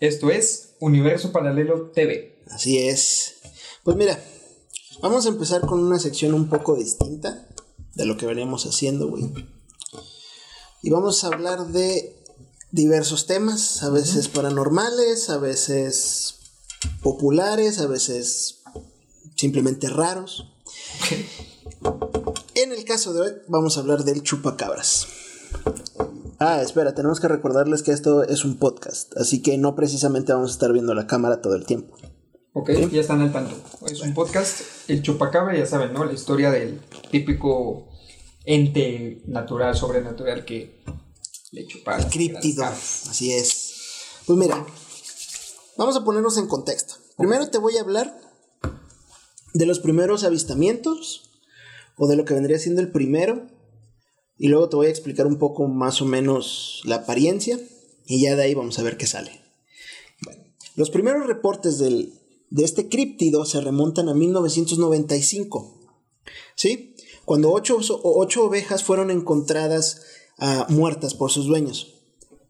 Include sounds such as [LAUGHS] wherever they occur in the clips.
Esto es Universo Paralelo TV. Así es. Pues mira, vamos a empezar con una sección un poco distinta de lo que veníamos haciendo, güey. Y vamos a hablar de diversos temas, a veces paranormales, a veces populares, a veces simplemente raros. En el caso de hoy vamos a hablar del chupacabras. Ah, espera, tenemos que recordarles que esto es un podcast, así que no precisamente vamos a estar viendo la cámara todo el tiempo. Ok, ya están al tanto. Es un podcast, el chupacabra, ya saben, ¿no? La historia del típico ente natural, sobrenatural que le chupa. El críptido, así es. Pues mira, vamos a ponernos en contexto. Primero te voy a hablar de los primeros avistamientos o de lo que vendría siendo el primero y luego te voy a explicar un poco más o menos la apariencia y ya de ahí vamos a ver qué sale. Bueno, los primeros reportes del, de este críptido se remontan a 1995. ¿Sí? Cuando ocho, ocho ovejas fueron encontradas uh, muertas por sus dueños.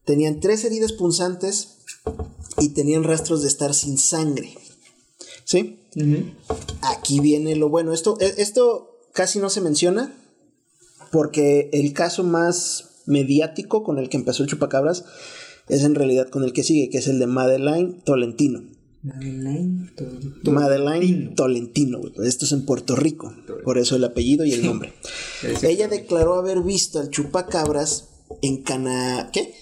Tenían tres heridas punzantes y tenían rastros de estar sin sangre. ¿Sí? Aquí viene lo bueno. Esto, e, esto casi no se menciona porque el caso más mediático con el que empezó el chupacabras es en realidad con el que sigue, que es el de Madeline Tolentino. Madeline Tolentino. Madeline Tolentino, esto es en Puerto Rico, por eso el apellido y el nombre. [LAUGHS] Ella declaró haber visto al chupacabras en Cana... ¿qué?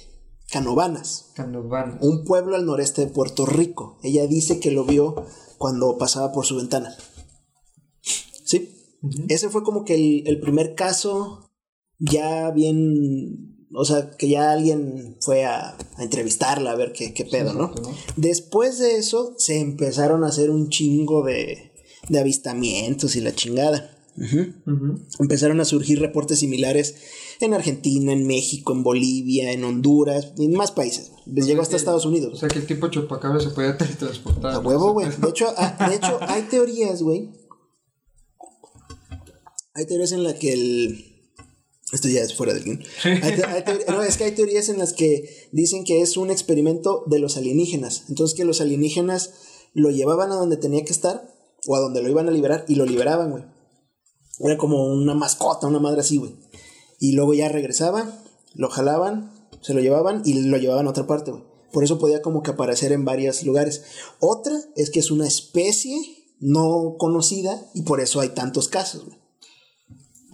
Canovanas. Canovanas. Un pueblo al noreste de Puerto Rico. Ella dice que lo vio cuando pasaba por su ventana. Ese fue como que el, primer caso ya bien, o sea, que ya alguien fue a, entrevistarla a ver qué, pedo, ¿no? Después de eso se empezaron a hacer un chingo de, de avistamientos y la chingada. Empezaron a surgir reportes similares en Argentina, en México, en Bolivia, en Honduras, en más países. Les llegó hasta Estados Unidos. O sea que el tipo chupacabra se puede [LAUGHS] teletransportar. A huevo, güey. De hecho, de hecho, hay teorías, güey, hay teorías en las que el... Esto ya es fuera del guion. no, es que hay teorías en las que dicen que es un experimento de los alienígenas. Entonces que los alienígenas lo llevaban a donde tenía que estar o a donde lo iban a liberar y lo liberaban, güey. Era como una mascota, una madre así, güey. Y luego ya regresaban, lo jalaban, se lo llevaban y lo llevaban a otra parte, güey. Por eso podía como que aparecer en varios lugares. Otra es que es una especie no conocida y por eso hay tantos casos, güey.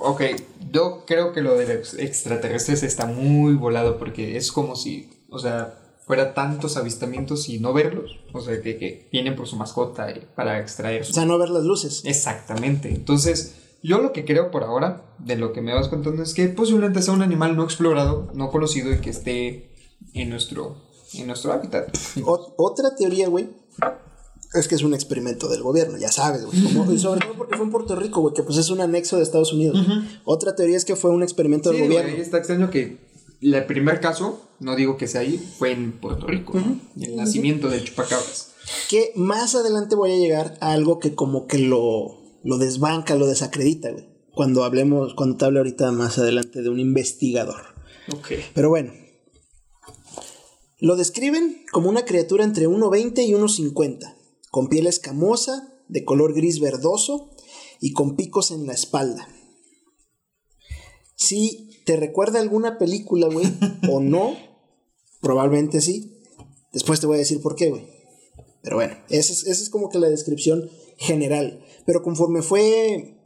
Ok, yo creo que lo de los extraterrestres está muy volado porque es como si, o sea, fuera tantos avistamientos y no verlos. O sea, que, vienen por su mascota para extraer. O sea, no ver las luces. Exactamente. Entonces, yo lo que creo por ahora, de lo que me vas contando, es que posiblemente sea un animal no explorado, no conocido y que esté en nuestro, en nuestro hábitat. otra teoría, güey, es que es un experimento del gobierno, ya sabes, güey. y sobre todo porque fue en Puerto Rico, güey, que pues es un anexo de Estados Unidos. Otra teoría es que fue un experimento del gobierno. está extraño que el primer caso, no digo que sea ahí, fue en Puerto Rico, el nacimiento del chupacabras. Que más adelante voy a llegar a algo que como que lo, lo desbanca, lo desacredita, güey. Cuando hablemos, cuando te hable ahorita más adelante de un investigador. Ok. Pero bueno. Lo describen como una criatura entre 1,20 y 1,50 con piel escamosa, de color gris verdoso y con picos en la espalda. Si te recuerda alguna película, güey, [LAUGHS] o no, probablemente sí. Después te voy a decir por qué, güey. Pero bueno, esa es, como que la descripción general. Pero conforme fue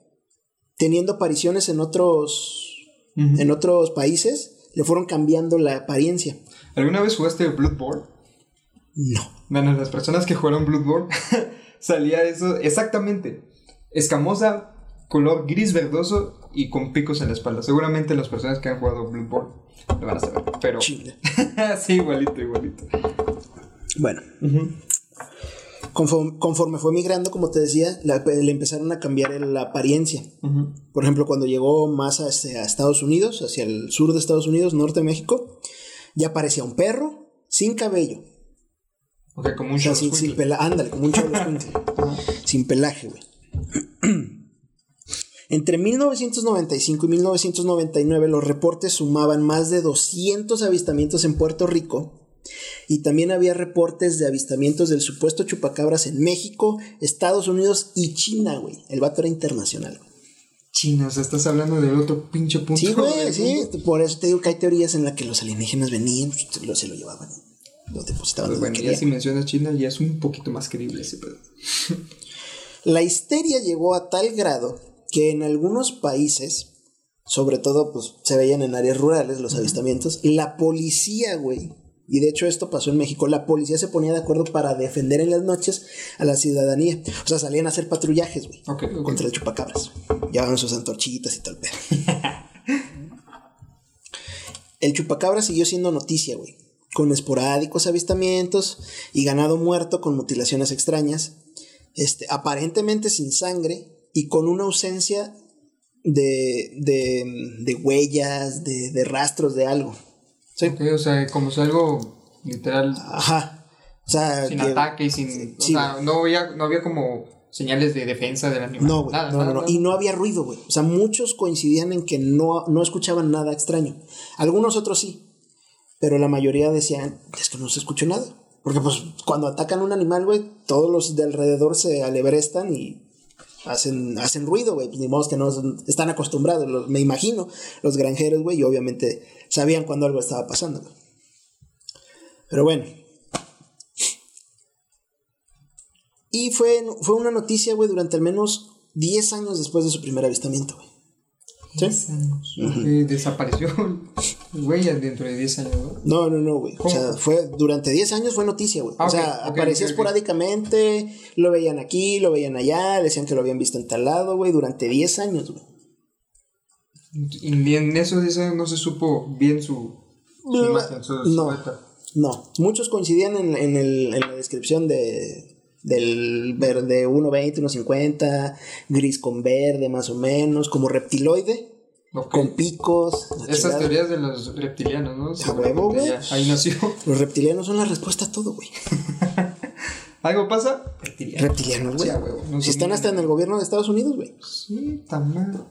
teniendo apariciones en otros, en otros países, le fueron cambiando la apariencia. ¿Alguna vez jugaste Bloodborne? No. Bueno, las personas que jugaron Bloodborne [LAUGHS] salía eso exactamente. Escamosa, color gris verdoso y con picos en la espalda. Seguramente las personas que han jugado Bloodborne lo van a saber. Pero. Chile. [LAUGHS] sí, igualito, igualito. Bueno. conforme, fue migrando, como te decía, le empezaron a cambiar la apariencia. Por ejemplo, cuando llegó más hacia Estados Unidos, hacia el sur de Estados Unidos, norte de México, ya parecía un perro sin cabello Ok, como un o sin, sin. Ándale, como un [LAUGHS] sin pelaje, güey. [CLEARS THROAT] Entre 1995 y 1999 los reportes sumaban más de 200 avistamientos en Puerto Rico Y también había reportes de avistamientos del supuesto chupacabras en México, Estados Unidos y China, güey. El vato era internacional, güey. China, o sea, estás hablando del otro pinche punto. Sí, güey, sí. Por eso te digo que hay teorías en las que los alienígenas venían, pues, se lo, se lo llevaban, lo depositaban Pues bueno, ya si mencionas China, ya es un poquito más creíble ese pedo. [LAUGHS] La histeria llegó a tal grado que en algunos países, sobre todo pues se veían en áreas rurales los avistamientos, la policía, güey, y de hecho esto pasó en México, la policía se ponía de acuerdo para defender en las noches a la ciudadanía. O sea, salían a hacer patrullajes, güey, Ok, ok. contra el chupacabras. Llevaban sus antorchitas y todo [LAUGHS] el pedo. el chupacabra siguió siendo noticia, güey, con esporádicos avistamientos y ganado muerto con mutilaciones extrañas, este, aparentemente sin sangre y con una ausencia de, de, de huellas, de, de rastros de algo. Sí. Ok, o sea, como si algo literal Ajá. O sea, sin que- ataque y sin. sí, o sea, no había, no había como señales de defensa del animal. No, güey, Nada, no, nada, no. Y no había ruido, güey. O sea, muchos coincidían en que no, no escuchaban nada extraño. Algunos otros sí. Pero la mayoría decían, es que no se escuchó nada. Porque pues cuando atacan un animal, güey, todos los de alrededor se alebrestan y hacen, hacen ruido, güey. Pues ni modo que no están acostumbrados, me imagino, los granjeros, güey, y obviamente sabían cuando algo estaba pasando, güey. Pero bueno. Y fue, fue una noticia, güey, durante al menos 10 años después de su primer avistamiento, güey. ¿Sí? 10 años. Desapareció [LAUGHS] güey dentro de 10 años, ¿no? No, no, no, güey. O sea, fue durante 10 años fue noticia, güey. Ah, o sea, ok, ok, aparecía ok, ok. esporádicamente, lo veían aquí, lo veían allá, decían que lo habían visto en tal lado, güey, durante 10 años, güey. Y en esos 10 años no se supo bien su, su No, imagen, su no. No, muchos coincidían en, en el- en la descripción de, del verde 1.20, 1.50, gris con verde más o menos, como reptiloide, con picos. Esas teorías de los reptilianos, ¿no? A huevo, güey. Ahí nació. Los reptilianos son la respuesta a todo, güey. [LAUGHS] ¿Algo pasa? Reptiliano. Reptilianos, güey. Sí, a huevo. No si están hasta en el gobierno de Estados Unidos, güey. Sí, tan mal.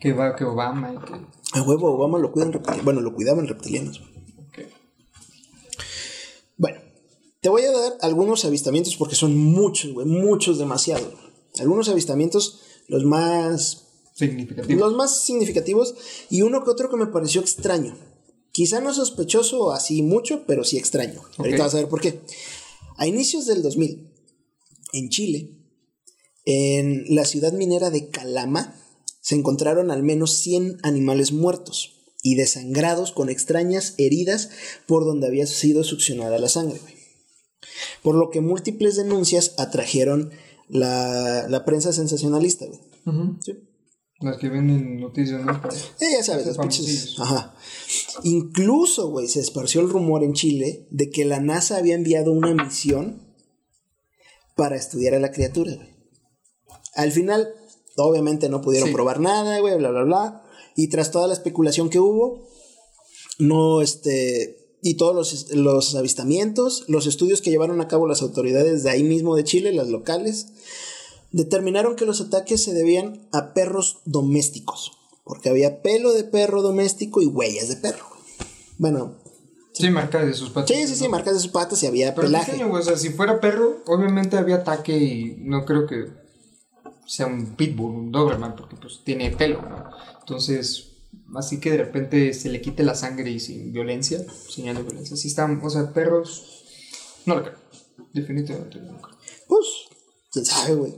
Que va, que Obama y que. A huevo, Obama lo cuidan reptilianos. Bueno, lo cuidaban reptilianos, güey. ok. Bueno, te voy a dar algunos avistamientos porque son muchos, güey, muchos demasiado. Algunos avistamientos, los más, Significativo. los más significativos y uno que otro que me pareció extraño. Quizá no sospechoso así mucho, pero sí extraño. Ahorita vas a ver por qué. A inicios del 2000, en Chile, en la ciudad minera de Calama, se encontraron al menos 100 animales muertos y desangrados con extrañas heridas por donde había sido succionada la sangre. güey. Por lo que múltiples denuncias atrajeron la, la prensa sensacionalista. güey. Sí. Las que ven en noticias, ¿no? Para- Eh, ya sabes, los pinches-. Ajá. Incluso, güey, se esparció el rumor en Chile de que la NASA había enviado una misión para estudiar a la criatura, güey. Al final, obviamente no pudieron Sí. probar nada, güey, bla, bla, bla. Y tras toda la especulación que hubo, no, este, y todos los, los avistamientos, los estudios que llevaron a cabo las autoridades de ahí mismo de Chile, las locales, determinaron que los ataques se debían a perros domésticos, porque había pelo de perro doméstico y huellas de perro. Bueno, Sí, marca de sus patas. sí, sí, sí, marcas de sus patas y había Pero pelaje. güey, o sea, si fuera perro, obviamente había ataque y no creo que sea un pitbull, un doberman, porque pues tiene pelo, ¿no? Entonces, así que de repente se le quite la sangre y sin violencia, señal de violencia. Si están, o sea, perros, no lo creo. Definitivamente no lo creo. Pues, quién sabe, güey.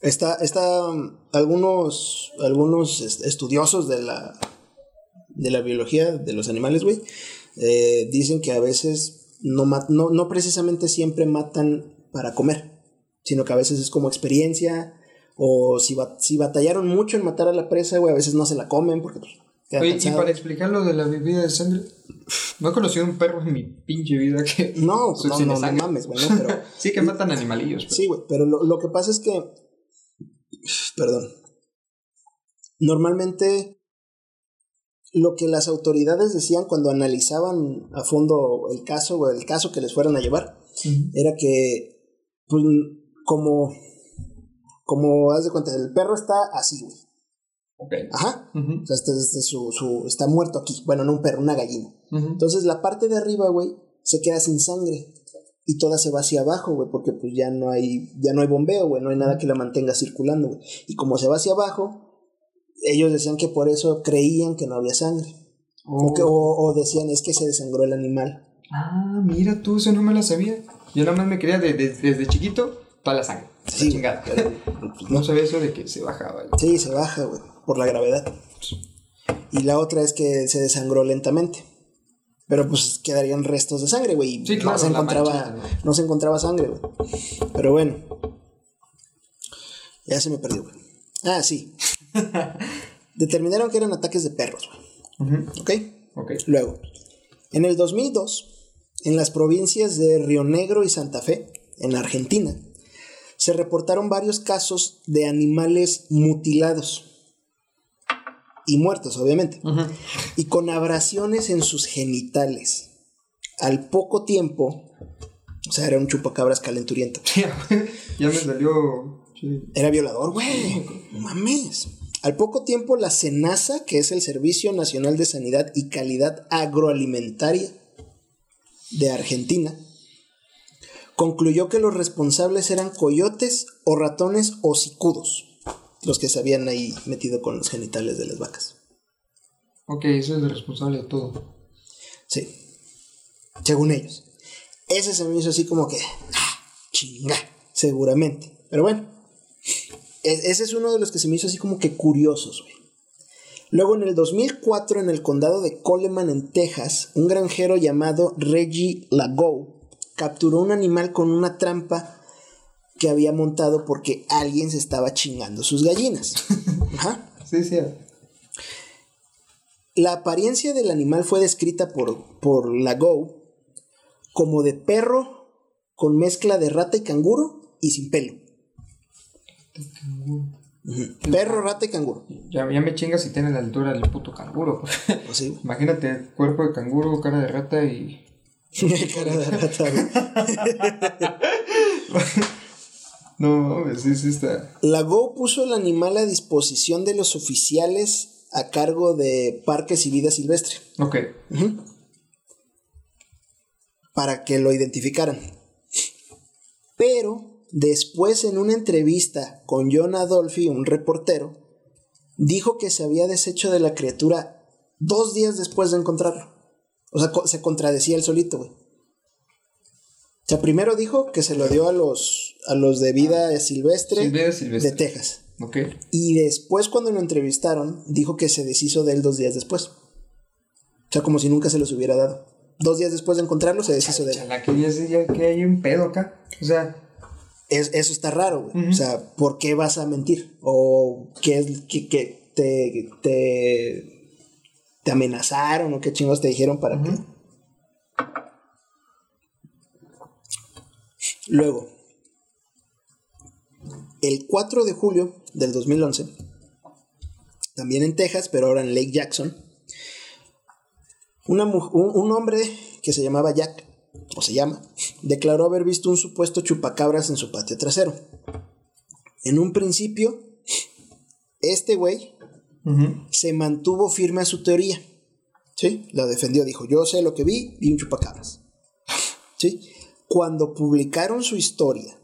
Está, está um, algunos, algunos est- estudiosos de la, de la biología de los animales, güey, eh, dicen que a veces no, no, no precisamente siempre matan para comer, sino que a veces es como experiencia, o si, ba- si batallaron mucho en matar a la presa, güey, a veces no se la comen porque pues, Oye, y para explicar lo de la bebida de sangre, no he conocido un perro en mi pinche vida que. No, no, no, no mames, güey, no, pero... [LAUGHS] Sí, que matan animalillos. pero- Sí, güey, pero lo, lo que pasa es que. Perdón. Normalmente. Lo que las autoridades decían cuando analizaban a fondo el caso o el caso que les fueran a llevar era que, pues, como, como haz de cuenta, el perro está así, güey. Ok. Ajá. O sea, este, este es su, su- está muerto aquí. Bueno, no un perro, una gallina. Entonces la parte de arriba, güey, se queda sin sangre. Y toda se va hacia abajo, güey, porque pues ya no hay, ya no hay bombeo, güey, no hay nada que la mantenga circulando, güey. Y como se va hacia abajo, ellos decían que por eso creían que no había sangre. O, que- o- o decían es que se desangró el animal. Ah, mira tú, eso no me lo sabía. Yo nada más me quería de- de- desde chiquito toda la sangre. Sí, chingada. [LAUGHS] No sabía eso de que se bajaba. Sí, se baja, güey, por la gravedad. Y la otra es que se desangró lentamente. Pero pues quedarían restos de sangre, güey. Sí, claro, no se encontraba, mancha, ¿no? se encontraba sangre, güey. Pero bueno. Ya se me perdió, güey. Ah, sí. [LAUGHS] Determinaron que eran ataques de perros, güey. Ok. Luego, en el 2002, en las provincias de Río Negro y Santa Fe, en Argentina, se reportaron varios casos de animales mutilados y muertos, obviamente, y con abrasiones en sus genitales. Al poco tiempo, o sea, era un chupacabras calenturiento. [LAUGHS] ya me salió. sí. Era violador, güey. No mames. Al poco tiempo, la SENASA, que es el Servicio Nacional de Sanidad y Calidad Agroalimentaria de Argentina, concluyó que los responsables eran coyotes o ratones o cicudos, los que se habían ahí metido con los genitales de las vacas. Ok, eso es el responsable de todo. Sí. Según ellos. Ese se me hizo así como que. ah, chinga. Seguramente. Pero bueno. ese es uno de los que se me hizo así como que curiosos, güey. Luego en el 2004, en el condado de Coleman, en Texas, un granjero llamado Reggie Lago capturó un animal con una trampa que había montado porque alguien se estaba chingando sus gallinas. [LAUGHS] Ajá. Sí, sí. La apariencia del animal fue descrita por, por Lago como de perro con mezcla de rata y canguro y sin pelo. Perro, rata y canguro. Ya, ya me chingas si tiene la altura del puto canguro. [LAUGHS] Sí, Imagínate, cuerpo de canguro, cara de rata y. cara de rata, [LAUGHS] güey. No mames, sí, sí está. Lago puso el animal a disposición de los oficiales a cargo de Parques y Vida Silvestre Ok. para que lo identificaran. Pero después en una entrevista con John Adolfi, un reportero, dijo que se había deshecho de la criatura dos días después de encontrarlo. O sea, co- se contradecía el solito, güey. O sea, primero dijo que se lo dio a los, a los de vida silvestre, de Texas. Ok. Y después cuando lo entrevistaron, dijo que se deshizo de él dos días después. O sea, como si nunca se los hubiera dado. Dos días después de encontrarlo, se deshizo de él. Chala, que ya, ya que hay un pedo acá. O sea, Es- eso está raro, güey. O sea, ¿por qué vas a mentir? ¿O qué es que, que te, te, te amenazaron o qué chingos te dijeron para qué? Luego, el 4 de julio del 2011, también en Texas, pero ahora en Lake Jackson, una un, un hombre que se llamaba Jack, o se llama, declaró haber visto un supuesto chupacabras en su patio trasero. En un principio, este güey se mantuvo firme a su teoría. ¿Sí? La defendió, dijo, yo sé lo que vi, vi un chupacabras. ¿Sí? Cuando publicaron su historia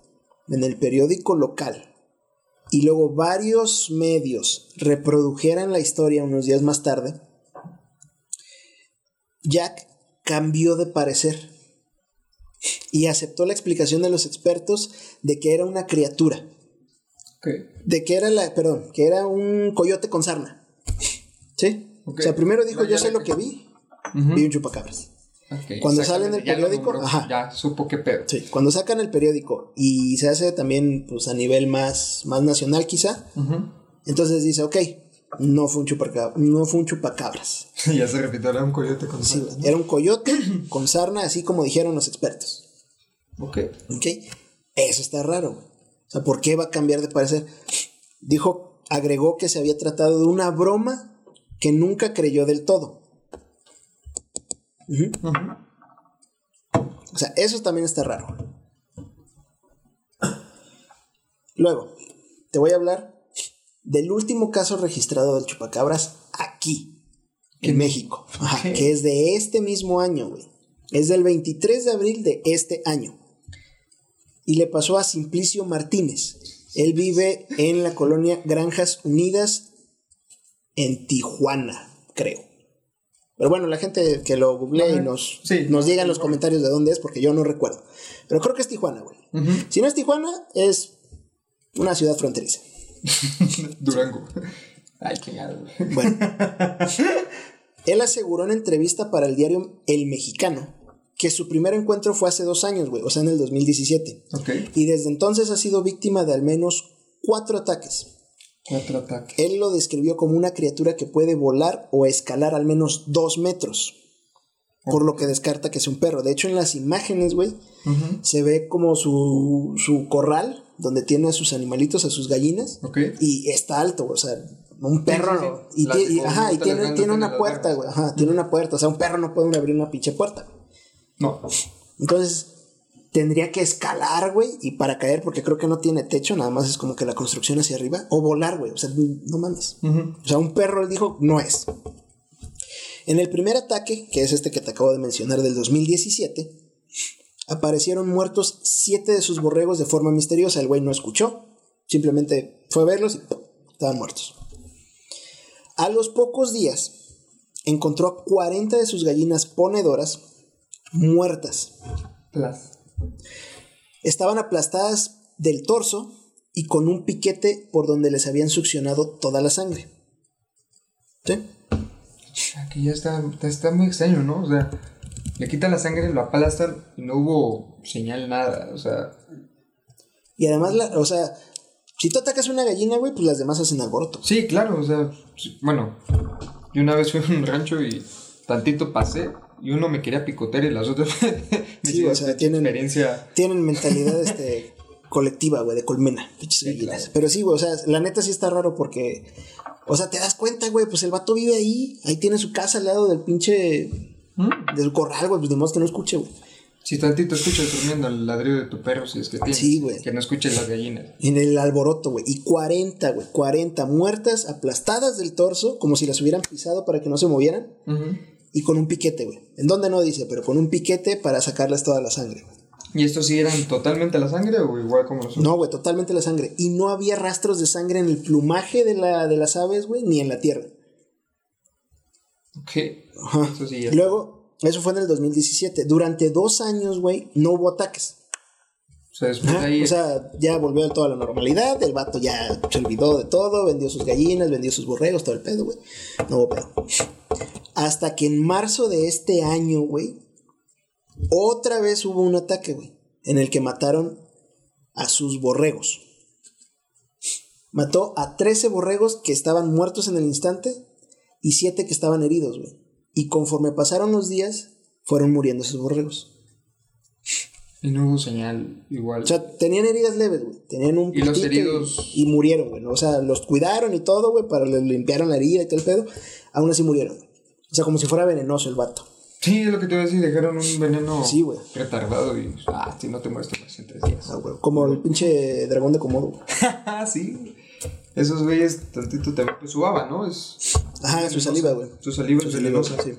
en el periódico local y luego varios medios reprodujeran la historia unos días más tarde, Jack cambió de parecer y aceptó la explicación de los expertos de que era una criatura, De que era la, perdón, que era un coyote con sarna. ¿Sí? Ok. O sea, primero dijo, No, yo ya sé lo que vi, vi un chupacabras. Ok, Cuando sale en el ya periódico, nombró, ajá. Ya supo qué pedo. Sí, cuando sacan el periódico y se hace también pues a nivel más, más nacional quizá, entonces dice, ok, no fue un chupacabras, no fue un chupacabras. [LAUGHS] ya se repitió, era un coyote con Sí, sarna, era un coyote con sarna, así como dijeron los expertos. Ok. ¿Ok? Eso está raro. O sea, ¿por qué va a cambiar de parecer? Dijo, agregó que se había tratado de una broma que nunca creyó del todo. O sea, eso también está raro. Luego, te voy a hablar del último caso registrado del chupacabras aquí, en México. Ajá, que es de este mismo año, güey. Es del 23 de abril de este año. Y le pasó a Simplicio Martínez. Él vive en la colonia Granjas Unidas en Tijuana, creo. Pero bueno, la gente que lo googlee y nos, Sí. nos diga en los comentarios de dónde es, porque yo no recuerdo. Pero creo que es Tijuana, güey. Si no es Tijuana, es una ciudad fronteriza. [LAUGHS] Durango. Ay, qué gado. Bueno. [LAUGHS] Él aseguró en entrevista para el diario El Mexicano que su primer encuentro fue hace dos años, güey, o sea, en el 2017. Ok. Y desde entonces ha sido víctima de al menos cuatro ataques. Cuatro ataques. Él lo describió como una criatura que puede volar o escalar al menos dos metros. Por lo que descarta que es un perro. De hecho, en las imágenes, güey, se ve como su, su corral, donde tiene a sus animalitos, a sus gallinas. Ok. Y está alto, güey, o sea, un perro. sí, Y, y- ajá, y tiene, tiene una puerta, güey. Ajá, tiene una puerta. O sea, un perro no puede abrir una pinche puerta. No. Entonces, tendría que escalar, güey, y para caer, porque creo que no tiene techo, nada más es como que la construcción hacia arriba, o volar, güey, o sea, no mames. O sea, un perro, él dijo, no es. En el primer ataque, que es este que te acabo de mencionar del 2017, aparecieron muertos siete de sus borregos de forma misteriosa. El güey no escuchó, simplemente fue a verlos y ¡pum! estaban muertos. A los pocos días, encontró a 40 de sus gallinas ponedoras muertas. Plas. Estaban aplastadas del torso y con un piquete por donde les habían succionado toda la sangre. ¿Sí? Aquí ya está, está muy extraño, ¿no? O sea, le quitan la sangre, lo aplastan y no hubo señal, nada. O sea, Y además, la, o sea, si tú atacas una gallina, güey, pues las demás hacen alboroto. sí, claro, o sea, bueno, yo una vez fui a un rancho y tantito pasé y uno me quería picotear y las otras [LAUGHS] me Sí, o sea, tienen- experiencia. Tienen mentalidad este, [LAUGHS] colectiva, güey, de colmena. pinches gallinas. claro. Pero sí, güey, o sea, la neta sí está raro porque, o sea, te das cuenta, güey, pues el vato vive ahí, ahí tiene su casa al lado del pinche, ¿Mm? de su corral, güey, pues de modo que no escuche, güey. Si tantito escuchas durmiendo el ladrido de tu perro, si es que tienes, Sí, güey. que no escuches las gallinas. En el alboroto, güey. Y 40, güey. 40 muertas, aplastadas del torso, como si las hubieran pisado para que no se movieran. Ujú. Y con un piquete, güey. En dónde no dice, pero con un piquete para sacarles toda la sangre, güey. ¿Y estos sí eran totalmente la sangre o igual como los otros? No, güey, totalmente la sangre. Y no había rastros de sangre en el plumaje de, la, de las aves, güey, ni en la tierra. Ok. Ajá. Eso sí ya. Y luego, eso fue en el 2017. Durante dos años, güey, no hubo ataques. O sea, después Ajá, ahí. O sea, ya volvió a toda la normalidad. El vato ya se olvidó de todo. Vendió sus gallinas, vendió sus borregos, todo el pedo, güey. No hubo pedo. Hasta que en marzo de este año, güey, otra vez hubo un ataque, güey. En el que mataron a sus borregos. Mató a 13 borregos que estaban muertos en el instante y 7 que estaban heridos, güey. Y conforme pasaron los días, fueron muriendo esos borregos. Y no hubo señal igual. O sea, tenían heridas leves, güey. Tenían un Y los pistito heridos- Y, y murieron, güey. O sea, los cuidaron y todo, güey, para les limpiaron la herida y todo el pedo. Aún así murieron, güey. O sea, como si fuera venenoso el vato. sí, es lo que te iba a decir. Dejaron un veneno Sí, güey. retardado y. Ah, si no te mueres, te mueres en tres días. Ah, güey. Como el pinche dragón de Komodo. [LAUGHS] sí. Esos güeyes, tantito te. Pues su baba, ¿no? Es. Ajá, su saliva, güey. Su saliva es venenosa. Sí.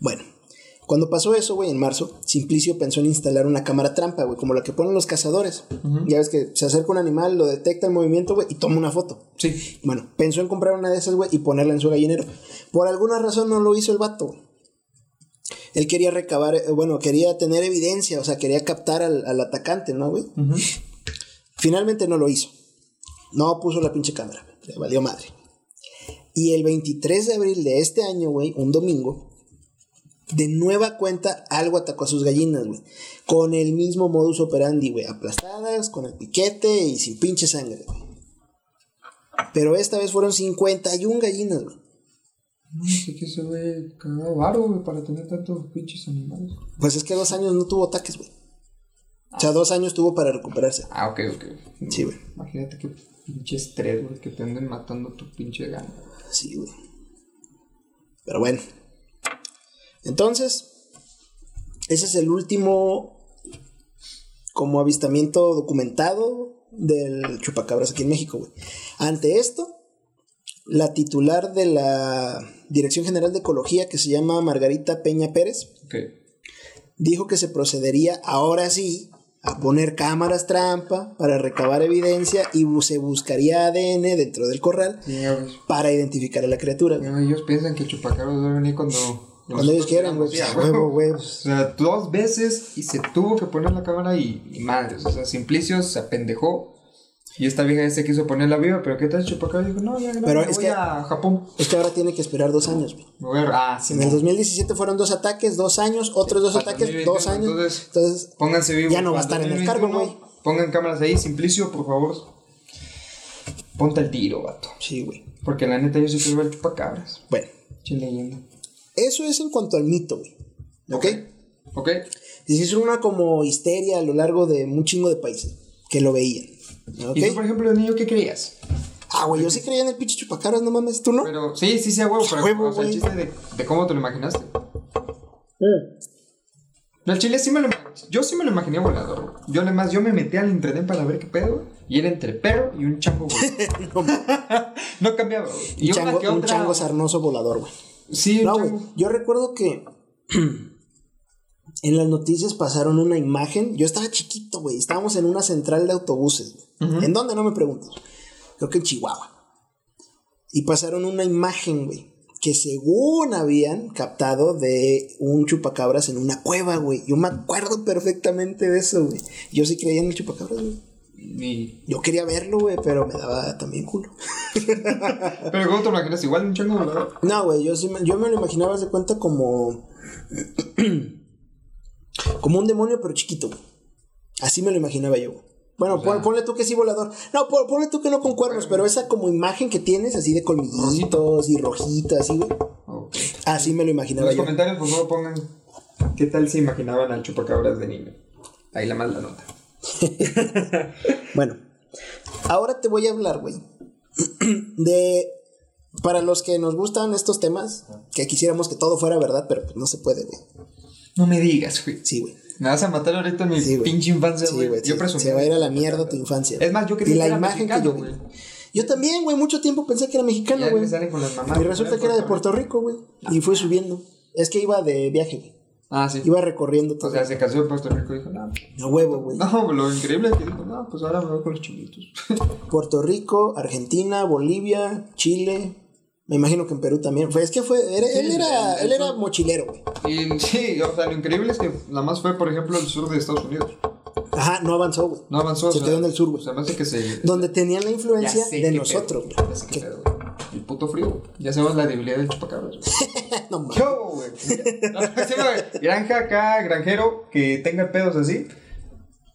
Bueno, cuando pasó eso, güey, en marzo, Simplicio pensó en instalar una cámara trampa, güey, como la que ponen los cazadores. Ya ves que se acerca un animal, lo detecta el movimiento, güey, y toma una foto. Sí. Bueno, pensó en comprar una de esas, güey, y ponerla en su gallinero. Por alguna razón no lo hizo el vato, güey. Él quería recabar, eh, bueno, quería tener evidencia, o sea, quería captar al, al atacante, ¿no, güey? Finalmente no lo hizo. No puso la pinche cámara, güey. Le valió madre. Y el 23 de abril de este año, güey, un domingo, de nueva cuenta algo atacó a sus gallinas, güey. Con el mismo modus operandi, güey. Aplastadas, con el piquete y sin pinche sangre, güey. Pero esta vez fueron 51 gallinas, güey. No sé qué se ve cagado varo, güey, para tener tantos pinches animales. Pues es que dos años no tuvo ataques, güey. O sea, dos años tuvo para recuperarse. Ah, ok, ok. Sí, güey. Imagínate qué pinche estrés, güey, que te anden matando tu pinche gana. Sí, güey. Pero bueno. Entonces, ese es el último como avistamiento documentado del chupacabras aquí en México, güey. Ante esto, la titular de la Dirección General de Ecología, que se llama Margarita Peña Pérez, dijo que se procedería ahora sí a poner cámaras trampa para recabar evidencia y se buscaría ADN dentro del corral para identificar a la criatura. güey. Ellos piensan que el chupacabras va a venir cuando... Cuando ellos quieran, güey. Pues, huevo, güey. [LAUGHS] O sea, dos veces y se tuvo que poner la cámara y, y madres. O sea, Simplicio se apendejó. Y esta vieja se quiso poner la viva, pero ¿qué tal chupacabras? Dijo, no, ya, no, Pero me es voy que- a Japón. Es que ahora tiene que esperar dos años. güey. A... Ah, sí. En el no. 2017 fueron dos ataques, dos años, otros dos ataques, 2021, dos años. entonces, Entonces, Pónganse vivos. Ya no va a estar en el 2021. cargo, güey. Pongan cámaras ahí, Simplicio, por favor. Ponte al tiro, vato. sí, güey. Porque la neta yo sí quiero ver chupacabras. Bueno, Che leyenda. Eso es en cuanto al mito, güey. ¿Ok? ¿Ok? Y se hizo una como histeria a lo largo de un chingo de países que lo veían. ¿Y tú, por ejemplo, de niño, qué creías? Ah, güey, yo sí creía en el pinche chupacabras, no mames, ¿tú no? Pero, sí, sí, sí, a huevo, pero Huevo, o sea, el chiste de, de cómo te lo imaginaste. Mm. No, el chile sí me lo Yo sí me lo imaginé volador. Yo además, yo me metí al internet para ver qué pedo. Y era entre perro y un chango, güey. [LAUGHS] [LAUGHS] No cambiaba, güey. Y un, chango, un chango sarnoso volador, güey. Sí, No, güey. Yo recuerdo que [CLEARS THROAT] en las noticias pasaron una imagen. Yo estaba chiquito, güey. Estábamos en una central de autobuses. ¿En dónde? No me preguntes. Creo que en Chihuahua. Y pasaron una imagen, güey. Que según habían captado de un chupacabras en una cueva, güey. Yo me acuerdo perfectamente de eso, güey. Yo sí creía en el chupacabras, güey. Y- Yo quería verlo, güey, pero me daba también culo. Pero ¿cómo te lo imaginas? Igual un chango volador. No, güey, yo, sí me, yo me lo imaginaba, de cuenta, como. [CLEARS THROAT] como un demonio, pero chiquito. Así me lo imaginaba yo. Bueno, pon- ponle tú que sí volador. No, pon- ponle tú que no con cuernos, pero esa como imagen que tienes, así de colmillitos y rojito, así, güey. Así me lo En imaginaba los yo. comentarios, por favor, pongan qué tal se imaginaban al chupacabras de niño. Ahí la más la nota. [LAUGHS] Bueno, ahora te voy a hablar, güey, de. Para los que nos gustan estos temas, que quisiéramos que todo fuera verdad, pero pues no se puede, güey. No me digas, güey. Sí, güey. Me vas a matar ahorita mi Sí, pinche infancia, Sí, güey. güey. yo sí, presumí. se va a ir a la mierda tu infancia. Es más, yo creía Y la que era imagen que yo. Yo también, güey, mucho tiempo pensé que era mexicano, güey. Y resulta que era de Puerto Rico, güey. Y fue subiendo. Es que iba de viaje, güey. Ah, sí. Iba recorriendo O todo. sea, se casó en Puerto Rico y dijo, no. A huevo, güey. No, lo increíble es que dijo, no, pues ahora me voy con los chilitos. [LAUGHS] Puerto Rico, Argentina, Bolivia, Chile. Me imagino que en Perú también. Fue, es que fue. era- Sí, él era, él era mochilero, güey. y sí, o sea, lo increíble es que nada más fue, por ejemplo, el sur de Estados Unidos. Ajá, no avanzó, güey. No avanzó. Se o sea, quedó en el sur, güey. O sea, me hace que se. Donde tenían la influencia de nosotros, güey. El puto frío. Ya sabemos la debilidad del chupacabras. güey. [LAUGHS] no mames. Yo, [LAUGHS] güey. Granja acá, granjero, que tenga pedos así.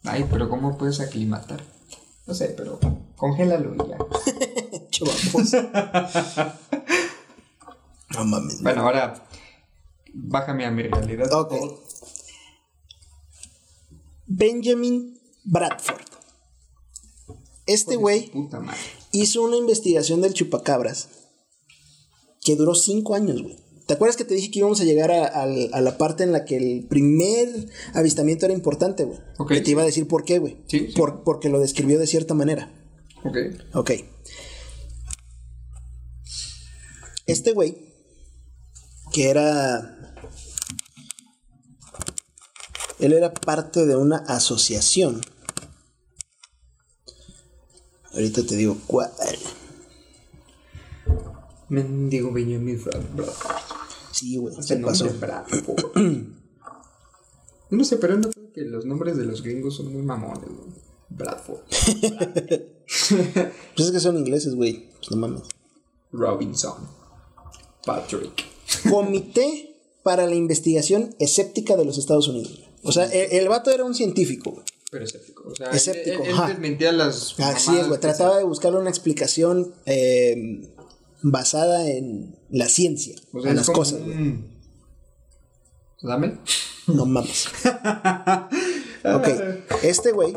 Ay, pero ¿cómo puedes aclimatar? No sé, pero congélalo y ya. [LAUGHS] Chavamos. no mames. Bueno, ahora bájame a mi realidad. Ok. Benjamin Bradford. Este güey Puta madre. Hizo una investigación del chupacabras que duró cinco años, güey. ¿Te acuerdas que te dije que íbamos a llegar a, la parte en la que el primer avistamiento era importante, güey? Que te iba a decir por qué, güey. Sí, sí. Por- porque lo describió de cierta manera. Ok. Ok. Este güey, que era... Él era parte de una asociación. Ahorita te digo cuál. Mendigo Benjamin Bradford. Sí, güey, se pasó. Bradford. [CLEARS THROAT] No sé, pero no creo que los nombres de los gringos son muy mamones, güey. Bradford. [LAUGHS] Pues es que son ingleses, güey. Pues no mames. Robinson. Patrick. Comité para la Investigación Escéptica de los Estados Unidos. O sea, el, el vato era un científico, güey. Pero escéptico. O sea, Escéptico, él, él ajá. desmentía las. Así es, güey. Trataba de buscarle una explicación eh, basada en la ciencia, O sea, en es las como cosas, güey. Dame. No mames. [LAUGHS] ok, este güey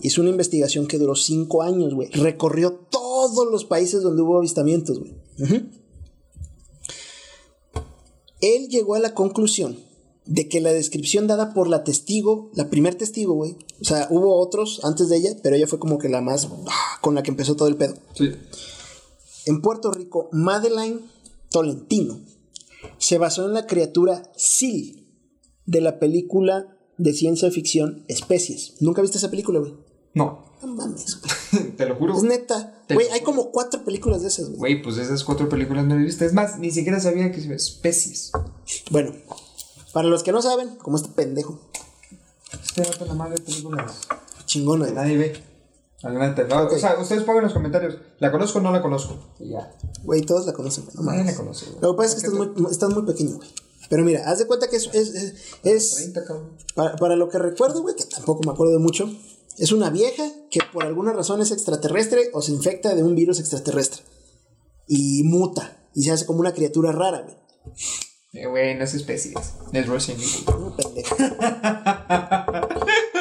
hizo una investigación que duró cinco años, güey. Recorrió todos los países donde hubo avistamientos, güey. Él llegó a la conclusión de que la descripción dada por la testigo, la primer testigo, güey, o sea, hubo otros antes de ella, pero ella fue como que la más ah, con la que empezó todo el pedo. Sí. En Puerto Rico, Madeline Tolentino se basó en la criatura Sil de la película de ciencia ficción Especies. ¿Nunca viste esa película, güey? No. No mames, güey. [LAUGHS] Te lo juro. Es neta. Güey, hay como cuatro películas de esas, güey. Güey, pues esas cuatro películas no las viste. Es más, ni siquiera sabía que se especies. Bueno, para los que no saben, como este pendejo, Este la madre películas chingona, que nadie ve. Adelante. No. O sea, ustedes pongan en los comentarios. ¿La conozco o no la conozco? Y ya. Güey, todos la conocen. No Nadie la conoce, güey. Lo que pasa es que estás muy, estás muy pequeño, güey. Pero mira, haz de cuenta que es, es, es, es- 30, cabrón. para, para lo que recuerdo, güey, que tampoco me acuerdo de mucho, es una vieja que por alguna razón es extraterrestre o se infecta de un virus extraterrestre. Y muta. Y se hace como una criatura rara, güey. Eh, Güey, no es especies. Es Resident Evil. Una pendeja.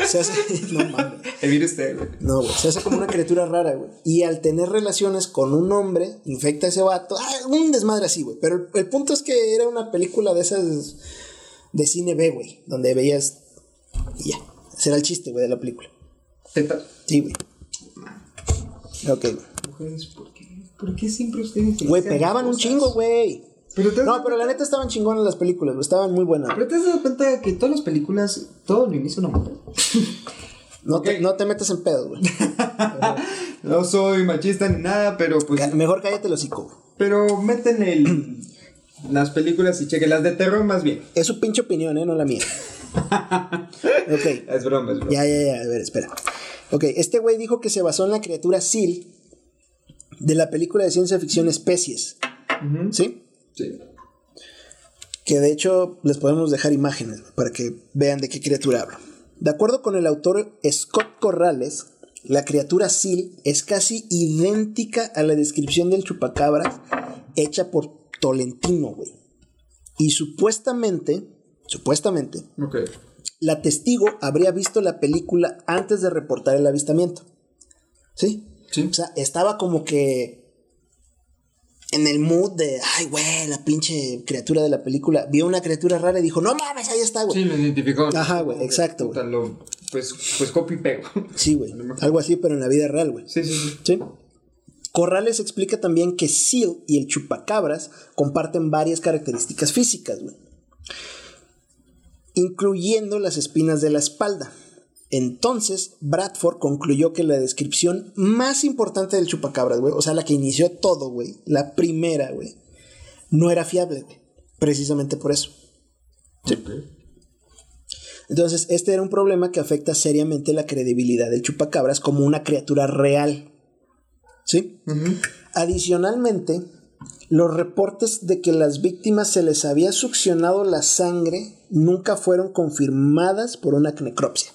se hace. [LAUGHS] No mames. El virus te, güey. No, güey. Se hace como una criatura rara, güey. Y al tener relaciones con un hombre, infecta a ese vato. Ah, un desmadre así, güey. Pero el, el punto es que era una película de esas de cine B, güey. Donde veías. Y ya. Ese era el chiste, güey, de la película. ¿Tetas? Sí, güey. Ok, güey. Mujeres, ¿por qué? ¿Por qué siempre ustedes Güey, pegaban un chingo, güey. Pero te has No, pero la neta estaban chingonas las películas. Estaban muy buenas. Pero te has dado cuenta que todas las películas, todo lo inicia una mujer. No, te, no te metas en pedo, güey. [LAUGHS] No soy machista ni nada, pero pues. Mejor cállate el hocico. Pero meten el. [CLEARS THROAT] las películas y chequen las de terror más bien. Es su pinche opinión, ¿eh? No la mía. [LAUGHS] ok. Es broma, es broma. Ya, ya, ya. A ver, espera. Ok, este güey dijo que se basó en la criatura Seal de la película de ciencia ficción Especies. ¿Sí? Sí. Que de hecho les podemos dejar imágenes para que vean de qué criatura hablo. De acuerdo con el autor Scott Corrales, la criatura Seal es casi idéntica a la descripción del chupacabras hecha por Tolentino, güey. Y supuestamente, supuestamente, Ok. la testigo habría visto la película antes de reportar el avistamiento. ¿Sí? Sí. O sea, estaba como que en el mood de, ay, güey, la pinche criatura de la película. Vio una criatura rara y dijo, no mames, ahí está, güey. Sí, lo identificó. Ajá, güey, exacto, Puta, lo- pues, pues copy y pego. Sí, güey. Algo así, pero en la vida real, güey. Sí, sí, sí. ¿Sí? Corrales explica también que Seal y el chupacabras comparten varias características físicas, güey. Incluyendo las espinas de la espalda. Entonces, Bradford concluyó que la descripción más importante del chupacabras, güey, o sea, la que inició todo, güey, la primera, güey, no era fiable, güey. Precisamente por eso. Ok. Entonces, este era un problema que afecta seriamente la credibilidad del chupacabras como una criatura real. ¿Sí? Ujú. Adicionalmente, los reportes de que las víctimas se les había succionado la sangre nunca fueron confirmadas por una necropsia.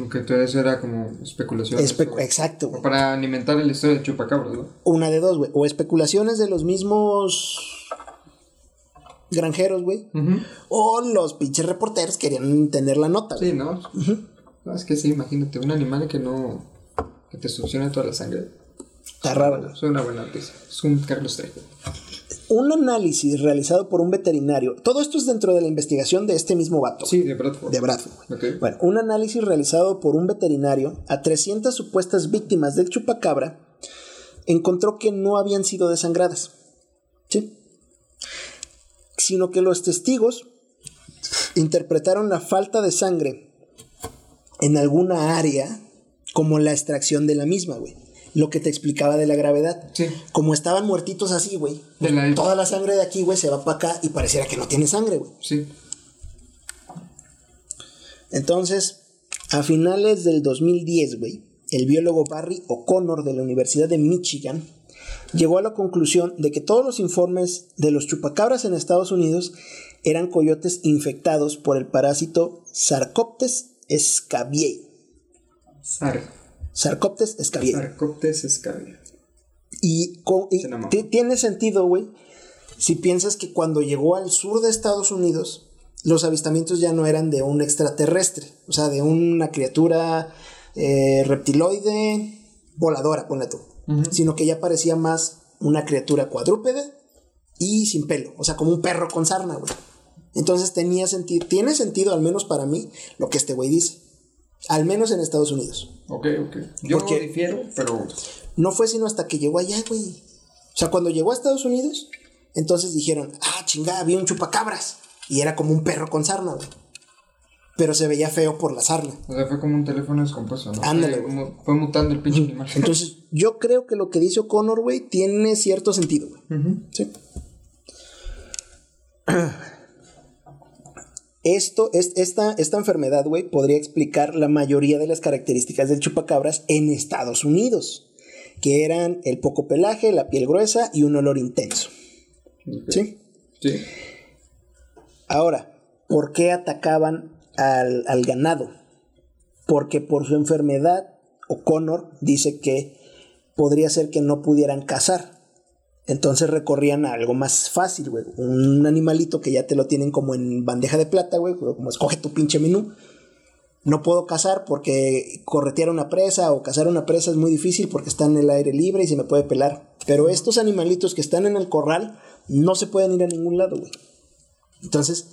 Ok, entonces eso era como especulación. Exacto, güey. Para alimentar la historia del chupacabras, ¿no? Una de dos, güey. O especulaciones de los mismos granjeros, güey. O los pinches reporteros querían tener la nota, güey. Sí, ¿no? No, es que sí, imagínate, un animal que no. que te succiona toda la sangre. Está raro, güey. Es una buena noticia. Es un Carlos Trejo. Un análisis realizado por un veterinario. Todo esto es dentro de la investigación de este mismo vato. Sí, de Bradford. De Bradford. Bueno, un análisis realizado por un veterinario a 300 supuestas víctimas del chupacabra encontró que no habían sido desangradas. ¿Sí? Sino que los testigos interpretaron la falta de sangre en alguna área como la extracción de la misma, güey. Lo que te explicaba de la gravedad. Sí. Como estaban muertitos así, güey. La- Toda la sangre de aquí, güey, se va para acá y pareciera que no tiene sangre, güey. Sí. Entonces, a finales del 2010, güey, el biólogo Barry O'Connor de la Universidad de Michigan llegó a la conclusión de que todos los informes de los chupacabras en Estados Unidos eran coyotes infectados por el parásito Sarcoptes scabiei. Sar. Sarcoptes scabiei. Sarcoptes escabia. Y, y tiene sentido, güey, si piensas que cuando llegó al sur de Estados Unidos, los avistamientos ya no eran de un extraterrestre, o sea, de una criatura eh, reptiloide voladora, ponle tú, sino que ya parecía más una criatura cuadrúpede y sin pelo, o sea, como un perro con sarna, güey. Entonces tenía sentido, tiene sentido, al menos para mí, lo que este güey dice. Al menos en Estados Unidos. Ok, ok. Yo Porque- difiero, pero. No fue sino hasta que llegó allá, güey. O sea, cuando llegó a Estados Unidos, entonces dijeron, ah, chingada, había un chupacabras. Y era como un perro con sarna, güey. Pero se veía feo por la sarna. O sea, fue como un teléfono descompuesto, ¿no? Ándale, Fue, güey. mu- fue mutando el pinche animal. Entonces, yo creo que lo que dice O'Connor, güey, tiene cierto sentido, güey. Ujú. Sí. Esto, es, esta, esta enfermedad, güey, podría explicar la mayoría de las características del chupacabras en Estados Unidos, que eran el poco pelaje, la piel gruesa y un olor intenso. ¿Sí? Sí. Ahora, ¿por qué atacaban al, al ganado? Porque por su enfermedad, O'Connor dice que podría ser que no pudieran cazar. Entonces recorrían a algo más fácil, güey. Un animalito que ya te lo tienen como en bandeja de plata, güey. Como escoge tu pinche menú. No puedo cazar porque corretear una presa o cazar una presa es muy difícil porque está en el aire libre y se me puede pelar. Pero estos animalitos que están en el corral no se pueden ir a ningún lado, güey. Entonces,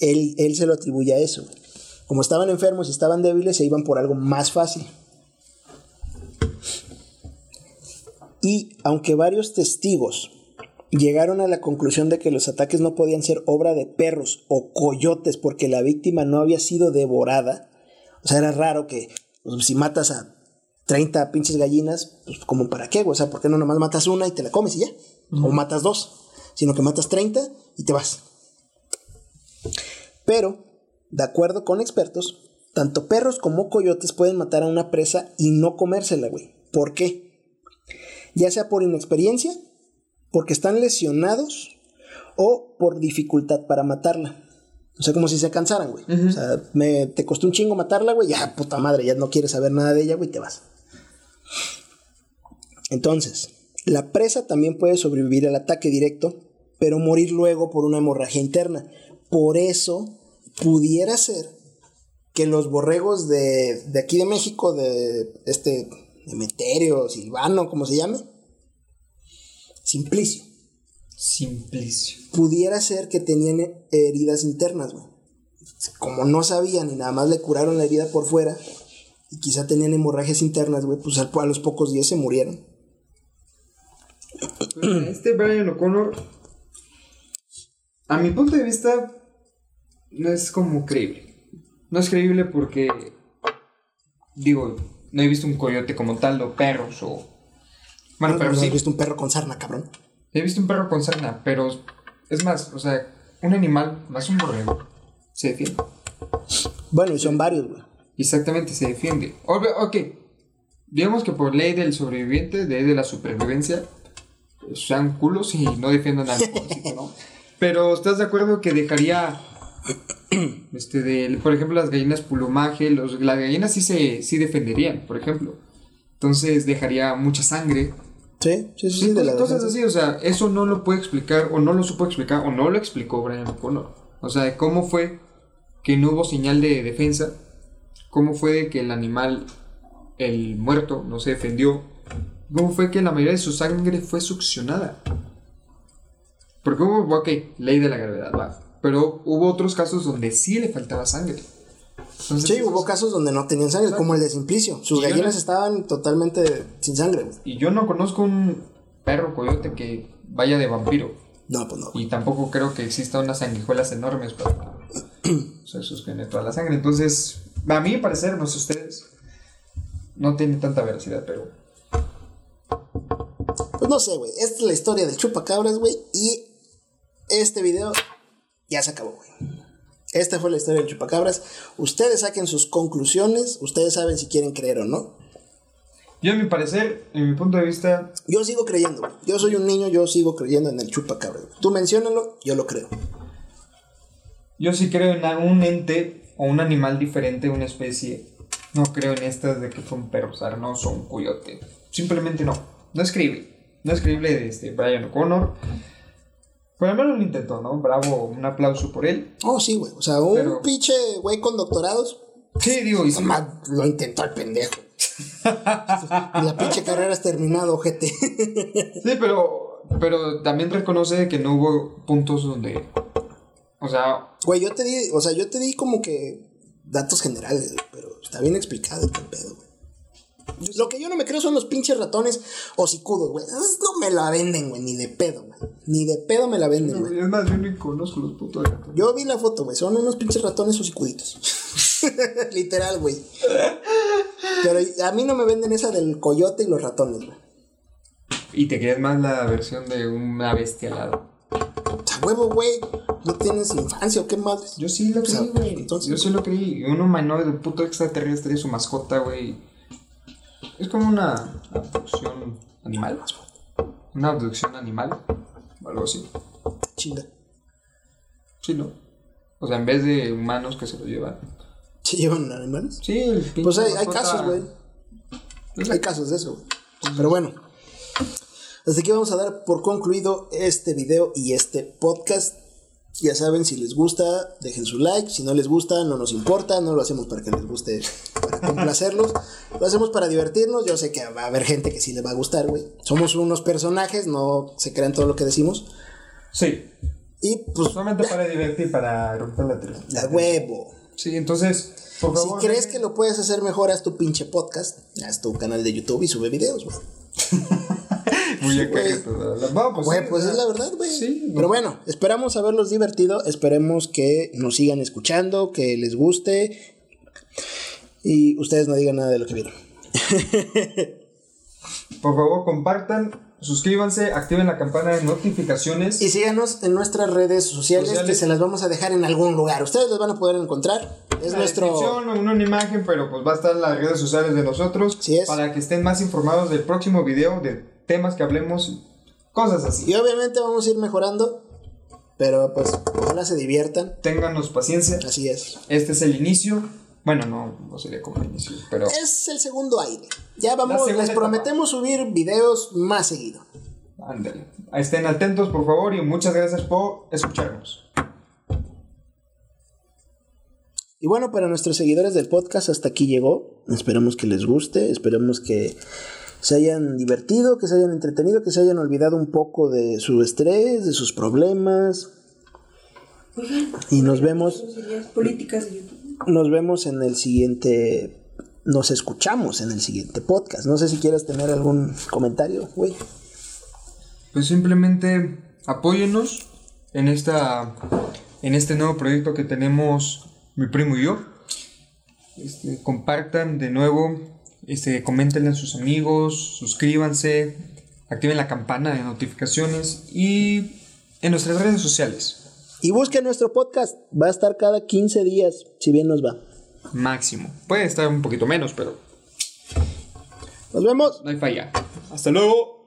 él, él se lo atribuye a eso. Como estaban enfermos y estaban débiles, se iban por algo más fácil. Y aunque varios testigos llegaron a la conclusión de que los ataques no podían ser obra de perros o coyotes porque la víctima no había sido devorada, o sea, era raro que pues, si matas a 30 pinches gallinas, pues como para qué, güey? o sea, ¿por qué no nomás matas una y te la comes y ya? O matas dos, sino que matas 30 y te vas. Pero, de acuerdo con expertos, tanto perros como coyotes pueden matar a una presa y no comérsela, güey. ¿Por qué? Ya sea por inexperiencia, porque están lesionados o por dificultad para matarla. O sea, como si se cansaran, güey. O sea, me- te costó un chingo matarla, güey. Ya, puta madre, ya no quieres saber nada de ella, güey, te vas. Entonces, la presa también puede sobrevivir al ataque directo, pero morir luego por una hemorragia interna. Por eso, pudiera ser que los borregos de, de aquí de México, de este Emeterio, Silvano, como se llame, Simplicio, Simplicio. pudiera ser que tenían heridas internas, güey. Como no sabían y nada más le curaron la herida por fuera, y quizá tenían hemorragias internas, güey, pues al- a los pocos días se murieron. Este Brian O'Connor, a mi punto de vista, no es como creíble. No es creíble porque, digo, no he visto un coyote como tal, o perros, o... Bueno, ¿No pero has sí, visto un perro con sarna, cabrón? he visto un perro con sarna, pero es más, o sea, un animal, más un borrego, se defiende. Bueno, y son varios, güey. Exactamente, se defiende. Ok, digamos que por ley del sobreviviente, ley de la supervivencia, sean culos y no defiendan al [LAUGHS] ¿no? Pero ¿estás de acuerdo que dejaría, [CLEARS THROAT] este, de, por ejemplo, las gallinas plumaje, los, las gallinas sí se sí defenderían, por ejemplo. Entonces dejaría mucha sangre. Sí, sí, sí, de la defensa. así, o sea, eso no lo puede explicar, o no lo supo explicar, o no lo explicó Brian O'Connor. O sea, de cómo fue que no hubo señal de defensa, cómo fue de que el animal, el muerto, no se defendió, cómo fue que la mayoría de su sangre fue succionada. Porque hubo, ok, ley de la gravedad, va. Pero hubo otros casos donde sí le faltaba sangre. Entonces, Sí, hubo casos donde no tenían sangre, como el de Simplicio. Sus Y gallinas no- estaban totalmente sin sangre. Y yo no conozco un perro coyote que vaya de vampiro. No, pues no. Y tampoco creo que exista unas sanguijuelas enormes para [CLEARS THROAT] o sea, sostener toda la sangre. Entonces, a mí parecer, no sé ustedes, no tiene tanta veracidad, pero Pues no sé, güey. Esta es la historia del chupacabras, güey. Y este video ya se acabó, güey. Esta fue la historia del chupacabras. Ustedes saquen sus conclusiones. Ustedes saben si quieren creer o no. yo, a mi parecer, en mi punto de vista, Yo sigo creyendo, güey. Yo soy un niño, yo sigo creyendo en el chupacabras. Tú menciónalo, yo lo creo. yo sí creo en un ente o un animal diferente, una especie. No creo en estas de que fue un perro sarnoso o un coyote. Simplemente no. No es creíble. No es creíble de este Brian O'Connor. Por lo menos lo intentó, ¿no? Bravo, un aplauso por él. Oh, sí, güey. O sea, un Pero- pinche güey con doctorados. Sí, digo, y sí, lo intentó el pendejo. [LAUGHS] y la pinche carrera es terminado, ojete. Sí, pero, pero también reconoce que no hubo puntos donde O sea, Güey, yo te di, o sea, yo te di como que datos generales, güey, pero está bien explicado el pedo, güey. Lo que yo no me creo son los pinches ratones hocicudos, güey. No me la venden, güey, ni de pedo, güey. Ni de pedo me la venden, güey. es más, yo ni conozco los putos gatos. Yo vi la foto, güey. Son unos pinches ratones hocicuditos. [LAUGHS] Literal, güey. Pero a mí no me venden esa del coyote y los ratones, güey. Y te crees más la versión de una bestia al lado. O sea, huevo, güey. ¿No tienes infancia o qué madres? Yo sí lo O creí, güey. entonces- Yo sí lo creí. Un humanoide, un puto extraterrestre su mascota, güey. Es como una abducción animal. Una abducción animal. O algo así. Chinga. Sí, ¿no? O sea, en vez de humanos que se lo llevan. ¿Se llevan animales? Sí, el pinche Pues hay, hay mascota- casos, güey. Pues Hay casos de eso, güey. Pero bueno. Hasta aquí vamos a dar por concluido este video y este podcast. Ya saben, si les gusta, dejen su like. Si no les gusta, no nos importa. No lo hacemos para que les guste, para complacerlos. [LAUGHS] Lo hacemos para divertirnos. Yo sé que va a haber gente que sí le va a gustar, güey. Somos unos personajes, no se crean todo lo que decimos. Sí. Y pues, Solamente para divertir, para romper la tres. a huevo. Sí, entonces, por Si favor. crees que lo puedes hacer mejor, haz tu pinche podcast. Haz tu canal de YouTube y sube videos, güey. [LAUGHS] Muy Sí, acá. No, pues, Güey, sí, pues es la verdad, güey. Sí, no. Pero bueno, esperamos haberlos divertido. Esperemos que nos sigan escuchando, que les guste. Y ustedes no digan nada de lo que vieron. [LAUGHS] Por favor, compartan, suscríbanse, activen la campana de notificaciones. Y síganos en nuestras redes sociales, Sociales. que se las vamos a dejar en algún lugar. Ustedes las van a poder encontrar. Es la nuestro. o una imagen, pero pues va a estar en las redes sociales de nosotros. Así es. Para que estén más informados del próximo video, de temas que hablemos, cosas así. Y obviamente vamos a ir mejorando. Pero pues, ojalá se diviertan. Ténganos paciencia. Así es. Este es el inicio. Bueno, no, no sería como el inicio, pero Es el segundo aire. Ya vamos, les etapa. prometemos subir videos más seguido. ándale. Estén atentos, por favor, y muchas gracias por escucharnos. Y bueno, para nuestros seguidores del podcast, hasta aquí llegó. Esperamos que les guste, esperamos que se hayan divertido, que se hayan entretenido, que se hayan olvidado un poco de su estrés, de sus problemas. Y nos vemos, políticas de YouTube. nos vemos en el siguiente, nos escuchamos en el siguiente podcast. No sé si quieres tener algún comentario, güey. Pues simplemente apóyennos en esta en este nuevo proyecto que tenemos mi primo y yo. Este, compartan de nuevo, este, coméntenle a sus amigos, suscríbanse, activen la campana de notificaciones y en nuestras redes sociales. Y busquen nuestro podcast, va a estar cada 15 días, si bien nos va. Máximo. Puede estar un poquito menos, pero Nos vemos. no hay falla. Hasta luego.